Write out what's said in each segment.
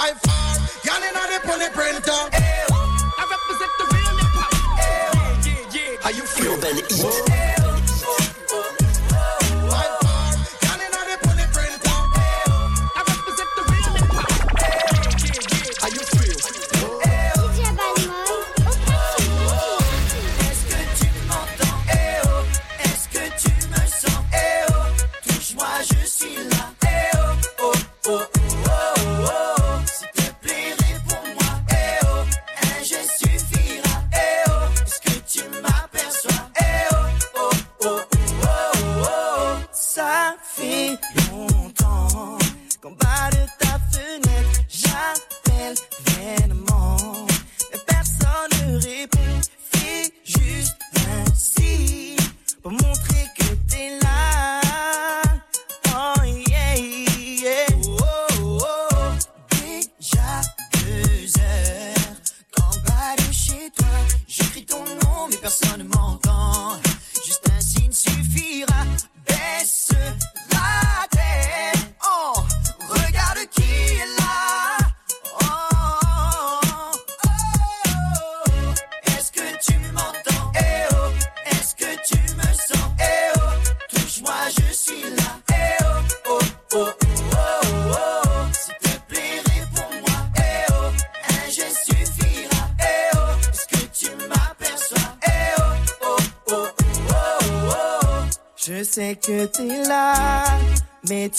by far. Y'all in the printer. I represent the real hip hop. You feel then eat?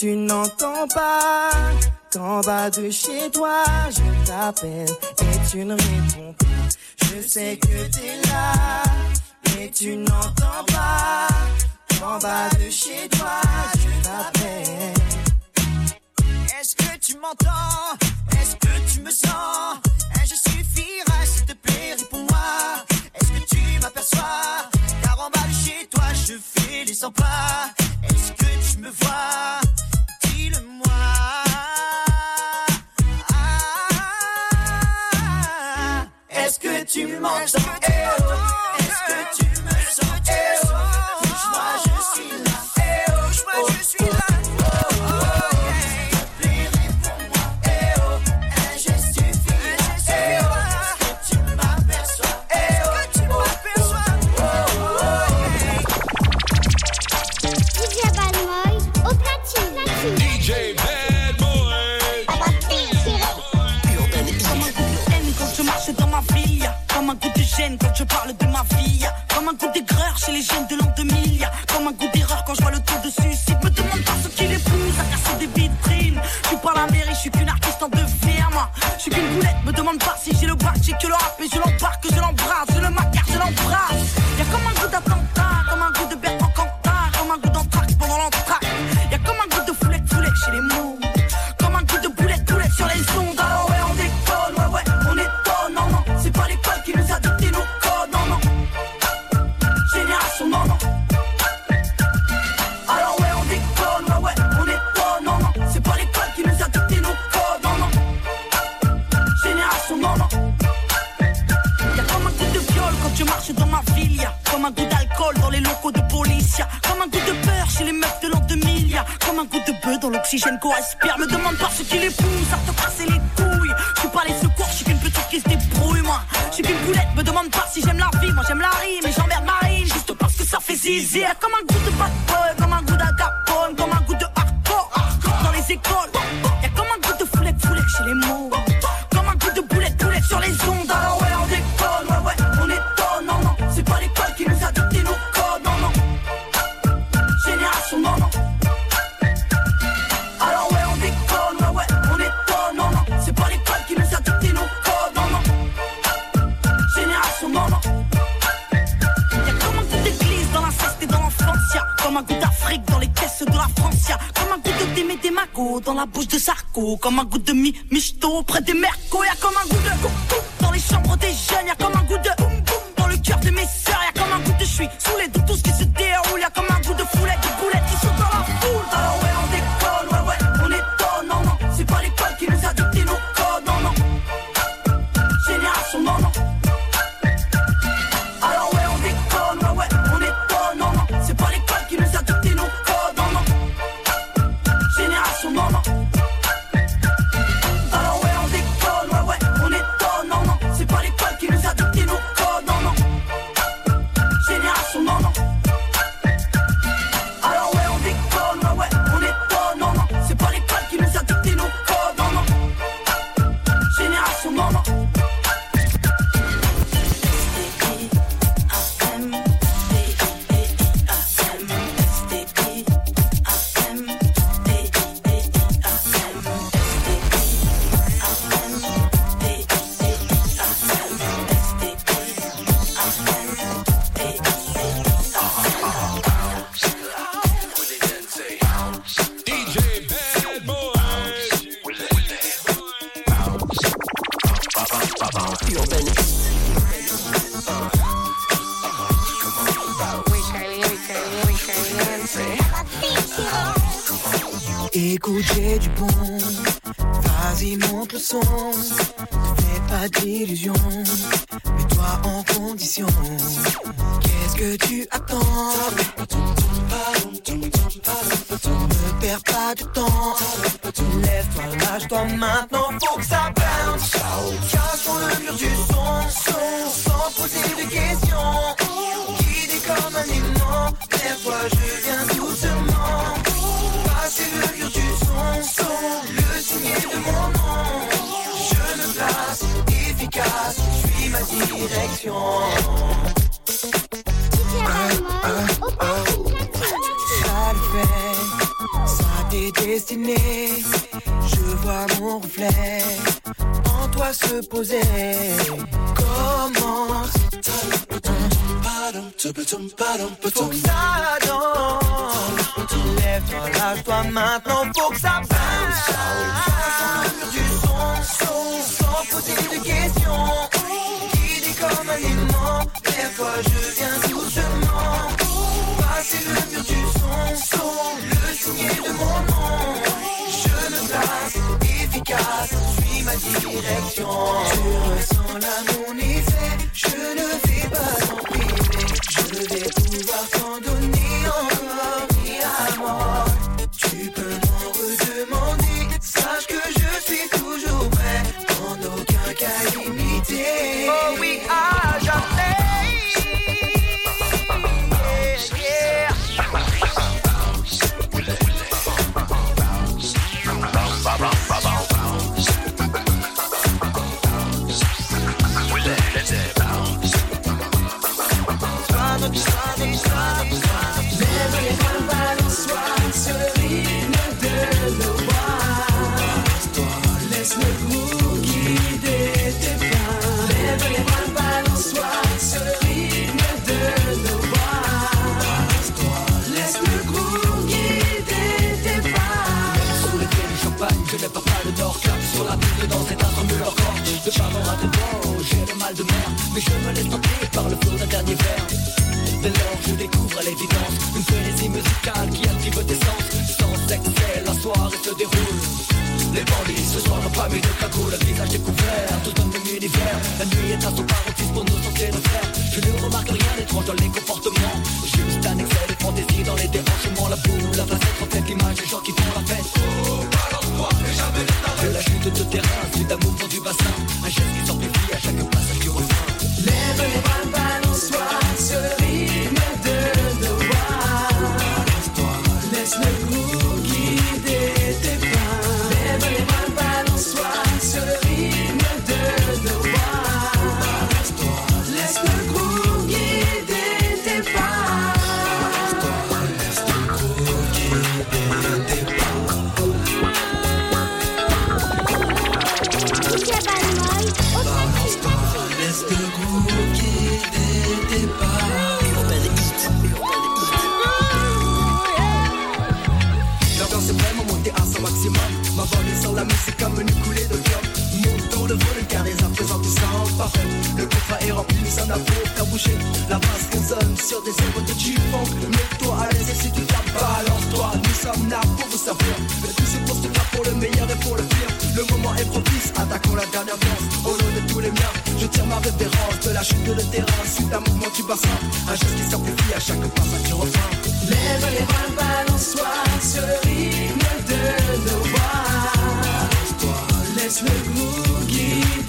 tu n'entends pas qu'en bas de chez toi, je t'appelle et tu ne réponds pas. Je sais que t'es là, mais tu n'entends pas qu'en bas de chez toi, je t'appelle. Est-ce que tu m'entends? Est-ce que tu me sens? Je suffirai s'il te plaît, réponds-moi. Est-ce que tu m'aperçois? Car en bas de chez toi, je fais les 100 pas. Est-ce que tu me vois? monster. intelligente. Comme un goût d'alcool dans les locaux de police Comme un goût de peur chez les meufs de l'an 2000 Comme un goût de bœuf dans l'oxygène qu'on respire. Me demande pas ce qui les pousse à te passer les couilles. Je suis pas les secours, je suis qu'une petite qui se débrouille moi. Je suis qu'une boulette, me demande pas si j'aime la vie. Moi j'aime la rime et j'emmerde Marine Juste parce que ça fait zizir Comme un goût de bateau d'aimer des magots dans la bouche de Sarko. Comme un goût de mi michto près des mercos. Y'a comme un goût de coupe -coupe dans les chambres des jeunes. Y'a comme un goût de boum boum dans le cœur de mes sœurs. Y'a comme un goût de je suis sous les tout ce qui se dé lâche-toi maintenant. Faut que ça bounce. Cache dans le mur du son, son, sans poser de questions. Guidé comme un aimant. Lève-toi, je viens doucement. Passer le mur du son, son, le signer de mon nom. Je me place, efficace, suis ma direction. Ça le fait, ça t'est destiné. Je vois mon reflet en toi se poser. Commence. Faut que ça danse. Lève-toi, lâche-toi maintenant. Faut que ça bounce. Du son, son, sans poser de questions. Guidé comme un aimant. Lève-toi, je viens doucement. Direction. Tu ressens l'amour effet, je ne vais pas t'en priver. Je vais je découvre l'évidence Une frénésie musicale qui active tes sens Sans excès, la soirée se déroule les bandits ce soir n'ont pas mis de cagoule, le visage découvert, tout un même univers. La nuit est à son paroxysme pour nous sentir de faire. Je ne remarque rien d'étrange dans les comportements. Juste un excès de fantaisie dans les débranchements. La boule, la facette reflète l'image des gens qui font la fête. Laisse sur des œuvres de G-Funk Mets-toi à l'aise et si tu tapes, balance-toi Nous sommes là pour vous servir. Le tout c'est pour ce pour le meilleur et pour le pire. Le moment est propice, attaquons la dernière danse. Au nom de tous les miens, je tire ma révérence. De la chute de terrain, suite à un mouvement du bassin Un geste qui s'amplifie à chaque passage du refrain Lève les bras, balance-toi, ce rythme de nos voix. Laisse le groove guider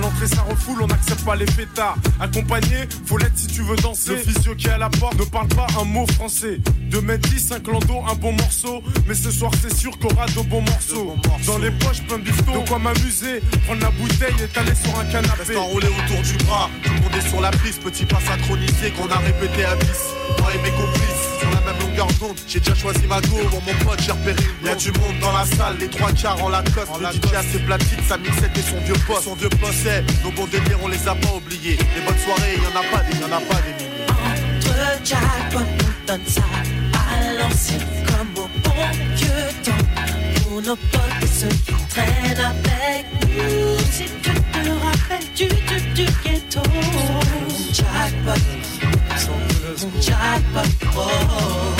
l'entrée, ça refoule, on n'accepte pas les pétards. Accompagné, faut l'être si tu veux danser. Le physio qui est à la porte ne parle pas un mot français. 2 mètres 10, un clando, un bon morceau. Mais ce soir, c'est sûr qu'on aura de bons morceaux. Dans les poches, plein de bifton. De quoi m'amuser, prendre la bouteille et t'aller sur un canapé. Reste enroulé autour du bras, tout le monde est sur la piste, petit pas synchronisé qu'on a répété à 10. Moi et mes complices, même longueur d'onde. J'ai déjà choisi ma go, pour mon pote, j'ai repéré Y'a du monde dans la salle, les trois quarts en Lacoste. Le DJ a ses platines, sa mixette et son vieux poste. Son vieux poste, c'est nos bons délires, on les a pas oubliés. Les bonnes soirées, y en a pas des, y en a pas des milliers. Entre jackpot, on donne ça à l'ancienne comme au bon vieux temps. Pour nos potes ceux qui traînent avec nous. Si tu te rappelles du truc du ghetto. Jackpot, jackpot, oh.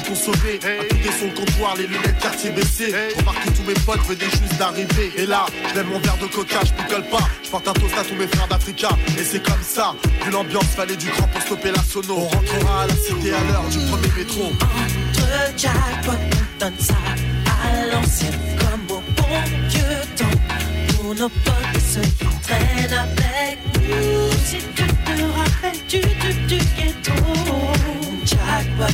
Consommer, à tout son comptoir, les lunettes quartier baissées. Remarque que tous mes potes venaient juste d'arriver. Et là, lève mon verre de coca, je picole pas. Je porte un toast à tous mes frères d'Africa. Et c'est comme ça, vu l'ambiance, fallait du cran pour stopper la sono. On rentrera à la cité à l'heure du premier métro. Entre jackpot, on donne ça à l'ancienne comme au bon vieux temps. Pour nos potes ceux qui traînent avec nous. Si tu te rappelles du truc du ghetto. Jackpot,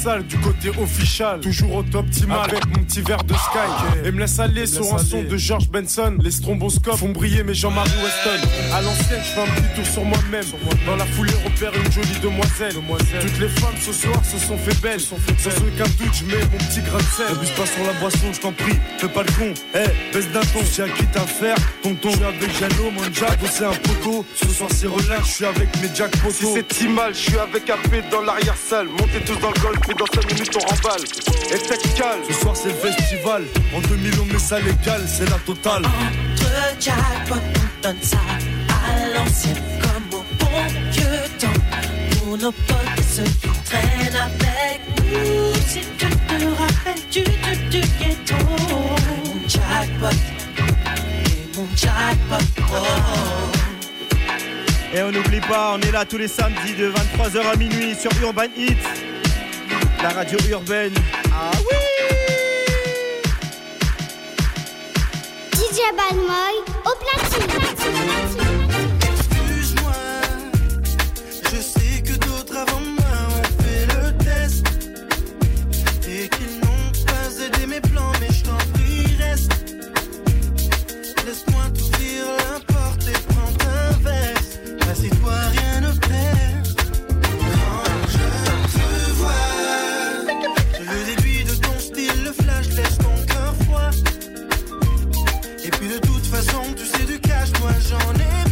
du côté official, toujours au top optimal avec mon petit verre de Sky. Et me laisse aller sur un son de George Benson. Les stromboscopes font briller mes Jean-Marie Weston. À l'ancienne, je fais un petit tour sur moi-même. Dans la foulée, repère une jolie demoiselle. Toutes les femmes ce soir se sont fait belles. Sans aucun doute, je mets mon petit grain de sel. Abuse pas sur la boisson, je t'en prie, fais pas le con. Eh, baisse d'un ton, j'ai acquis à faire. Tonton, je suis avec Jano, mon jack, c'est un poteau. Ce soir c'est relax, je suis avec mes jack Si poteaux. c'est si mal, je suis avec AP dans l'arrière-salle. Montez tous dans le golf et dans 5 minutes on remballe. Et calme. Ce soir c'est festival. En 2000 on met ça légal, c'est la totale. Entre jackpot, on donne ça à l'ancienne comme au bon vieux temps. Pour nos potes et ceux qui traînent avec nous. Si tu te rappelles du truc du ghetto. Mon jackpot, et mon jackpot, oh. Et on n'oublie pas, on est là tous les samedis de 23h à minuit sur Urban Hit, la radio urbaine. Ah oui DJ Balmoy au platine. Et puis de toute façon, tu sais du cash, moi j'en ai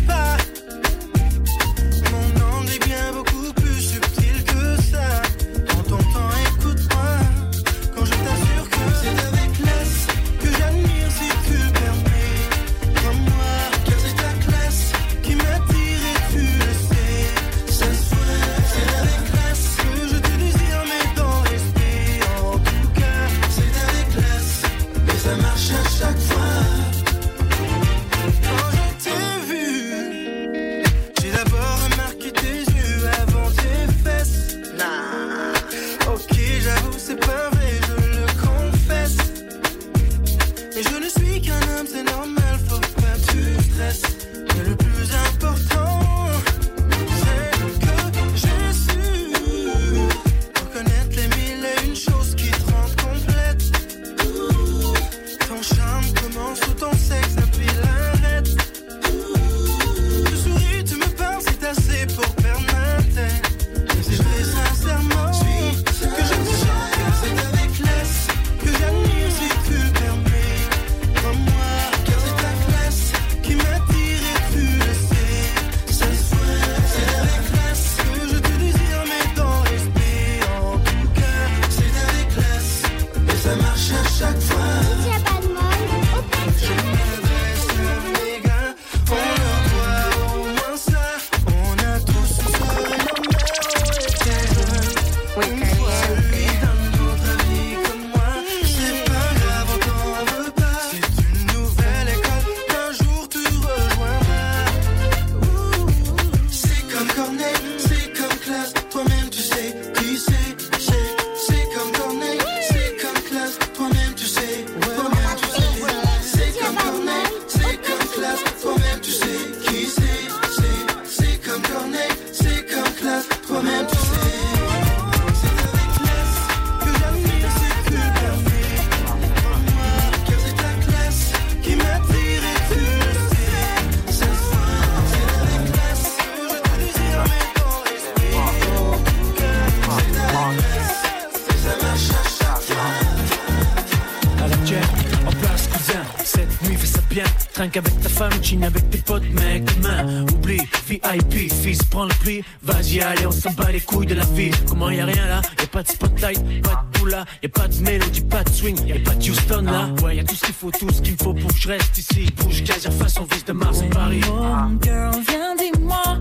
chine avec tes potes, mec. Demain, oublie, VIP, fils, prends le pli. Vas-y, allez, on s'en bat les couilles de la vie. Comment y a rien là? Y'a pas de spotlight, pas de boula, y'a pas de mélodie, pas de swing, y'a pas de Houston là. Ouais, y'a tout ce qu'il faut, tout ce qu'il me faut pour que je reste ici. Bouge, gaz, façon vis de Mars en Paris. Oh, girl, viens, dis-moi.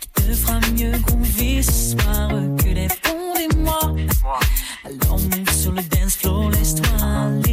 Qui te fera mieux groover ce soir que les fonds des mois. Alors move sur le dance floor, laisse-toi aller.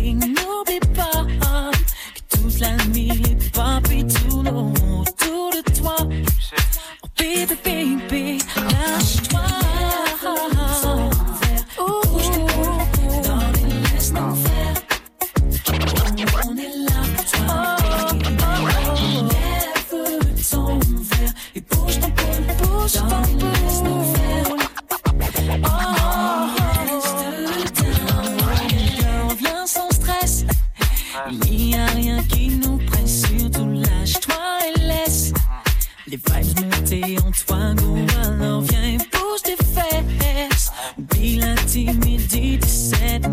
Les vibes mutés, Antoine ou alors viens, et bouge tes fesses. Oublie l'intimidité, 17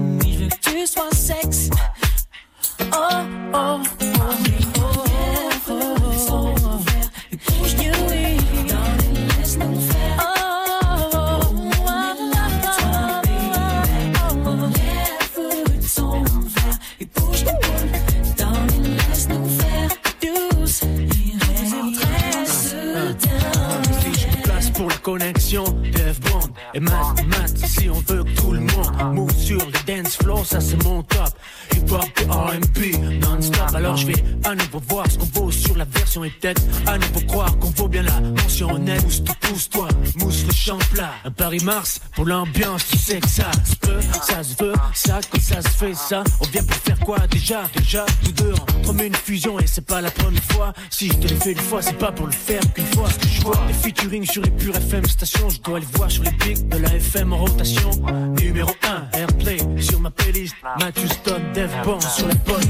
Paris-Mars pour l'ambiance, tu sais que ça se peut, ça se veut, ça quand ça se fait ça. On vient pour faire quoi déjà, déjà, tous deux entre une fusion et c'est pas la première fois. Si je te l'ai fait une fois, c'est pas pour le faire qu'une fois. Ce que je vois, les featuring sur les pures FM stations, je dois les voir sur les pics de la FM en rotation. Numéro 1, Airplay sur ma playlist. Matthew Stone, Dev Bond sur la bonne.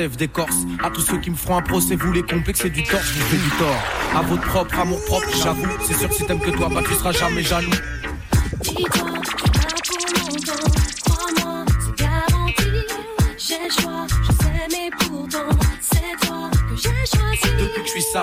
Sève d'écorce. À tous ceux qui me feront un procès, vous les complexes et du tort, je vous fais du tort. À votre propre amour propre, j'avoue. C'est sûr que si t'aimes que toi, bah tu seras jamais jaloux.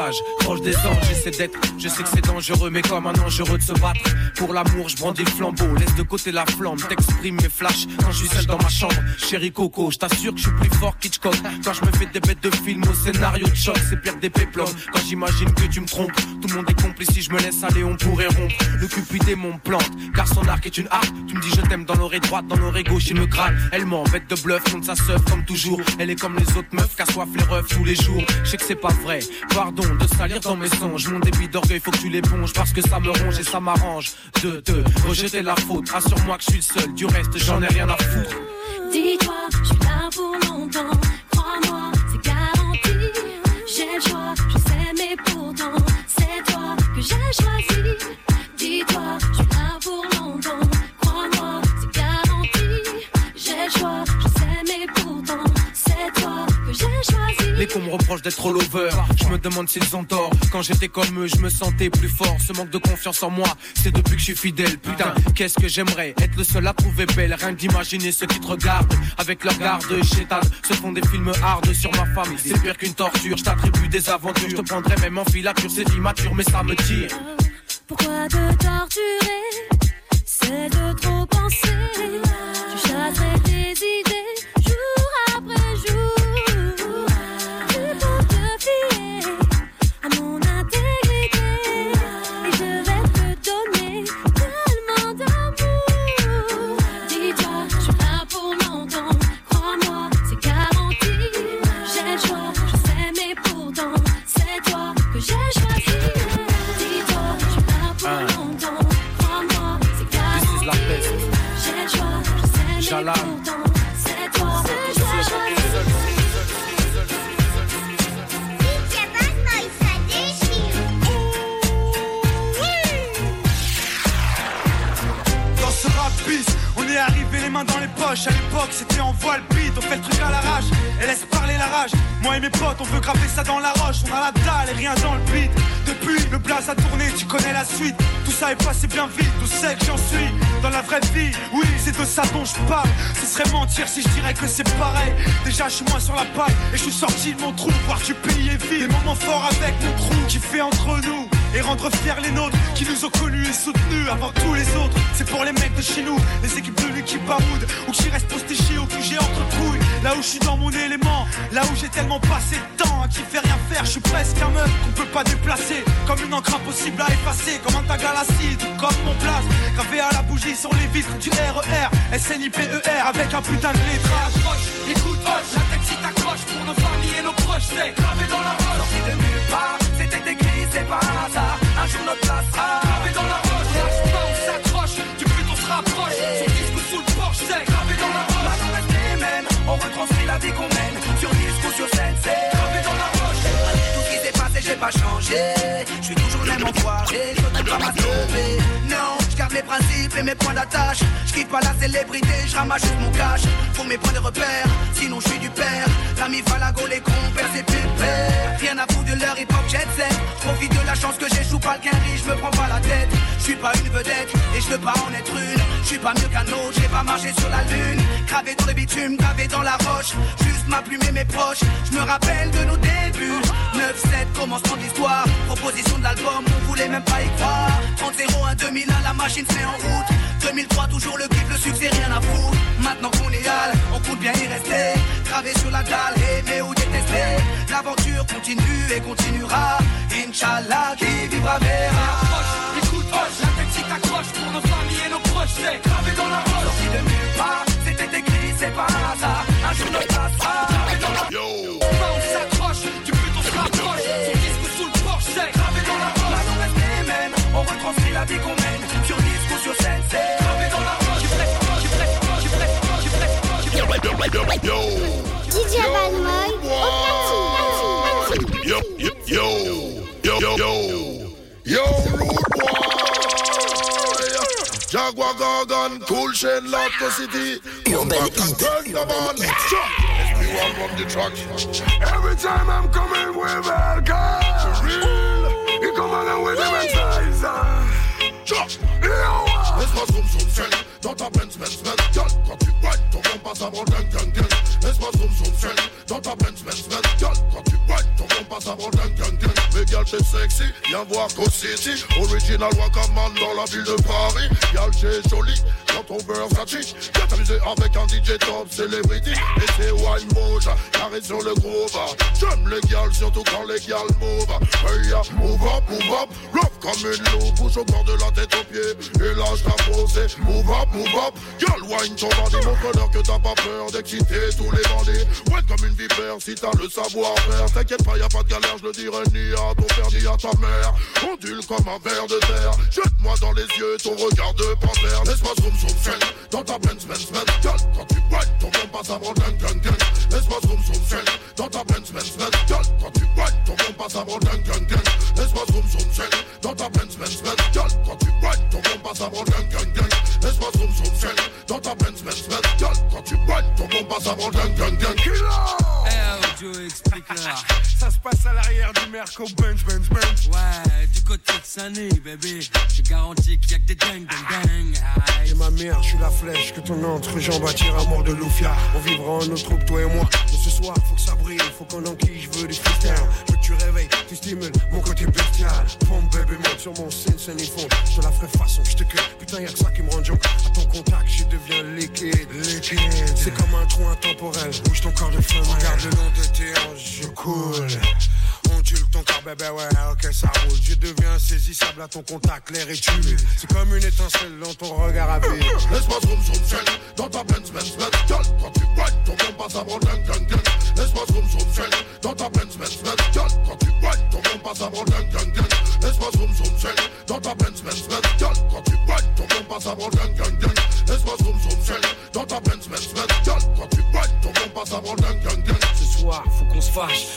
Sage, proche des anges, j'essaie d'être. Je sais que c'est dangereux, mais comme un dangereux de se battre. Pour l'amour, je brandis le flambeau, laisse de côté la flamme, t'exprimes mes flashs quand je suis seul dans ma chambre. Chérie Coco, je t'assure que je suis plus fort qu'Hitchcock. Quand je me fais des bêtes de film au scénario de choc, c'est pire des péplums. Quand j'imagine que tu me trompes, tout le monde est complice. Si je me laisse aller, on pourrait rompre. Le cupidé mon plante, car son arc est une harpe. Tu me dis je t'aime dans l'oreille droite, dans l'oreille gauche, il me gratte. Elle m'embête de bluff, monte sa seuf comme toujours. Elle est comme les autres meufs, qu'assoif les refs tous les jours. Je sais que c'est pas vrai, pardon de salir dans mes songes. Mon débit d'orgueil, faut que tu l'éponges parce que ça me ronge et ça m'arrange. De te rejeter la faute, rassure-moi que je suis le seul. Du reste, j'en ai rien à foutre. Dis-toi, je suis là pour longtemps. Crois-moi, c'est garanti. J'ai le choix, je sais, mais pourtant, c'est toi que j'ai choisi. Les cons me reprochent d'être lover. Je me demande s'ils ont tort. Quand j'étais comme eux, je me sentais plus fort. Ce manque de confiance en moi, c'est depuis que je suis fidèle. Putain, qu'est-ce que j'aimerais? Être le seul à trouver belle. Rien d'imaginer ceux qui te regardent avec leur garde chétane. Se font des films hard sur ma femme. C'est pire qu'une torture. Je t'attribue des aventures. Je te prendrais même en filature. C'est immature, mais ça me tire. Pourquoi te torturer? C'est de trop penser. Tu chasserais tes idées poches. À l'époque, c'était en voile beat, on fait le truc à l'arrache. Et laisse parler la rage. Moi et mes potes, on veut graver ça dans la roche. On a la dalle et rien dans le beat. Depuis, le blaze a tourné, tu connais la suite. Tout ça est passé bien vite, tout sait que j'en suis. Dans la vraie vie, oui, c'est de ça dont je parle. Ce serait mentir si je dirais que c'est pareil. Déjà, je suis moins sur la paille et je suis sorti de mon trou. Voir tu pays est vide. Des moments forts avec mon crew qui fait entre nous et rendre fiers les nôtres qui nous ont connus et soutenus avant tous les autres. C'est pour les mecs de chez nous, les équipes de l'équipe Baroud ou qui restent postés chez au QG entre couilles. Là où je suis dans mon élément, là où j'ai tellement passé de temps à qui fait rien faire, je suis presque un meuf qu'on peut pas déplacer. Comme une encre impossible à effacer, comme un tag à l'acide ou comme mon place. Gravé à la bougie sur les vitres du RER, SNIPER avec un putain de lettrage. Écoute, hoche, la tête si t'accroches pour nos familles et nos proches, c'est gravé dans la roche. C'était écrit, c'est pas un hasard. Un jour notre place sera gravé dans la roche. Lâche pas, on s'accroche, du but on se rapproche. Sur disque ou sous le porche, c'est gravé dans la roche. Maintenant reste les mêmes, on retranscrit la vie qu'on mène. Sur disque ou sur scène, c'est gravé dans la roche. Tout ce qui s'est passé, j'ai pas changé. Je suis toujours le même enfoiré, je veux pas m'assober. Non, mes principes et mes points d'attache. Je quitte pas la célébrité, je ramasse juste mon cash. Pour mes points de repère, sinon je suis du père. L'ami Falago, les compères, c'est pépère. Rien à foutre de leur hip hop jet set. Profite de la chance que j'échoue pas le je me prends pas la tête. Je suis pas une vedette et je veux pas en être une. Je suis pas mieux qu'un autre, j'ai pas marché sur la lune. Gravé dans le bitume, gravé dans la roche. Juste ma plume et mes proches. Je me rappelle de nos débuts. 9-7, commencement d'histoire. Proposition de l'album, on voulait même pas y croire. 30-01, 2001, la machine c'est en route. 2003, toujours le kiff, le succès, rien à foutre. Maintenant qu'on est hal, on compte bien y rester. Gravé sur la dalle, aimer ou détester. L'aventure continue et continuera. Inch'Allah, qui vivra verra. Écoute, hoche, la tête si t'accroches pour nos familles et nos proches, c'est gravé dans la roche. Sorti de nulle part, c'était écrit, c'est pas un hasard. Un jour notre place sera gravé dans la roche. Pas on s'accroche, du but on se rapproche. Sur disque ou sous le porche, c'est gravé dans la roche. Maintenant reste les mêmes, on retranscrit la vie qu'on mène. Monsieur Sensei. DJ Yo, yo, yo, yo, yo, yo, yo. Jaguar Gargan, Cool chain, Latka City. Urban Heat. Turn the man. SP1 from the truck. Every time I'm coming with Elka. Real. You come along with the Messiah. Dans ta Benz Benz Benz Girl, quand tu white, ton bon passe gang gang gang Laisse-moi zoom zoom celle dans ta Benz Benz Benz Girl, quand tu white, ton bon passe gang gang gang Mais girl t'es sexy, viens voir City. Original Wakaman dans la ville de Paris. Girl t'es jolie, dans ton Versace Viens t'amuser avec un DJ top celebrity. Et c'est wine moja, carré sur le groove J'aime les gals, surtout quand les gals move Hey ya, move up, move up. Love comme une loupe, bouge au bord de la tête aux pieds. Et là je posé, move up, move up. Girl, wine ton bandit, montre-leur que t'as pas peur d'exciter tous les bandits. Ouais comme une vipère, si t'as le savoir-faire. T'inquiète pas, y a pas de galère, je le dirai ni à ton père ni à ta mère. Ondule comme un verre de terre. Jette-moi dans les yeux ton regard de panthère. Laisse-moi zoom zoom celle dans ta Benz Benz Benz Girl, quand tu white, ton bon passe avant gang gang gang Laisse-moi zoom zoom celle dans ta Benz Benz Benz Girl, quand tu white, ton bon passe avant gang gang ton contact, l'air est tué. C'est comme une étincelle dans ton regard à vie. Laisse-moi zoom zoom shell dans ta Benz Benz Benz Girl, quand tu whine, ton bon passe avant ding ding ding Laisse-moi zoom zoom shell dans ta Benz Benz Benz Girl, quand tu whine, ton bon passe avant ding ding ding Laisse-moi zoom zoom shell dans ta Benz Benz Benz Girl, quand tu whine, ton bon passe avant ding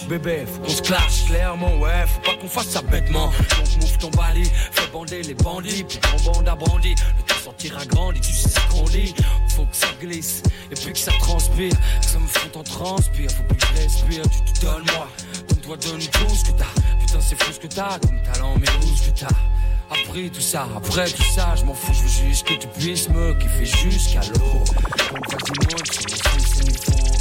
bébé, faut qu'on se clash clairement, ouais, faut pas qu'on fasse ça bêtement. Donc move ton balai, fais bander les bandits, puis ton bande a brandi. Le temps sortira grandi, tu sais ce qu'on dit. Faut que ça glisse, et puis que ça transpire, que ça me fout en transpire. Faut plus que je respire, tu te donnes moi, donne-toi, donne tout ce que t'as. Putain, c'est fou ce que t'as, comme talent, mais où ce que t'as? Après tout ça, après tout ça, je m'en fous, je veux juste que tu puisses me kiffer jusqu'à l'eau. Donc vas-y,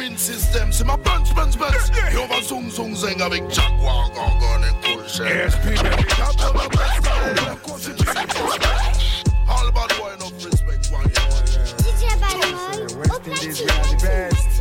System, c'est ma punch, punch, punch. Et on va zong, zong, zing avec Jaguar, Gorgon et Colchet. ESP, baby. All about wine of respect, one. DJ Balmol, au platine.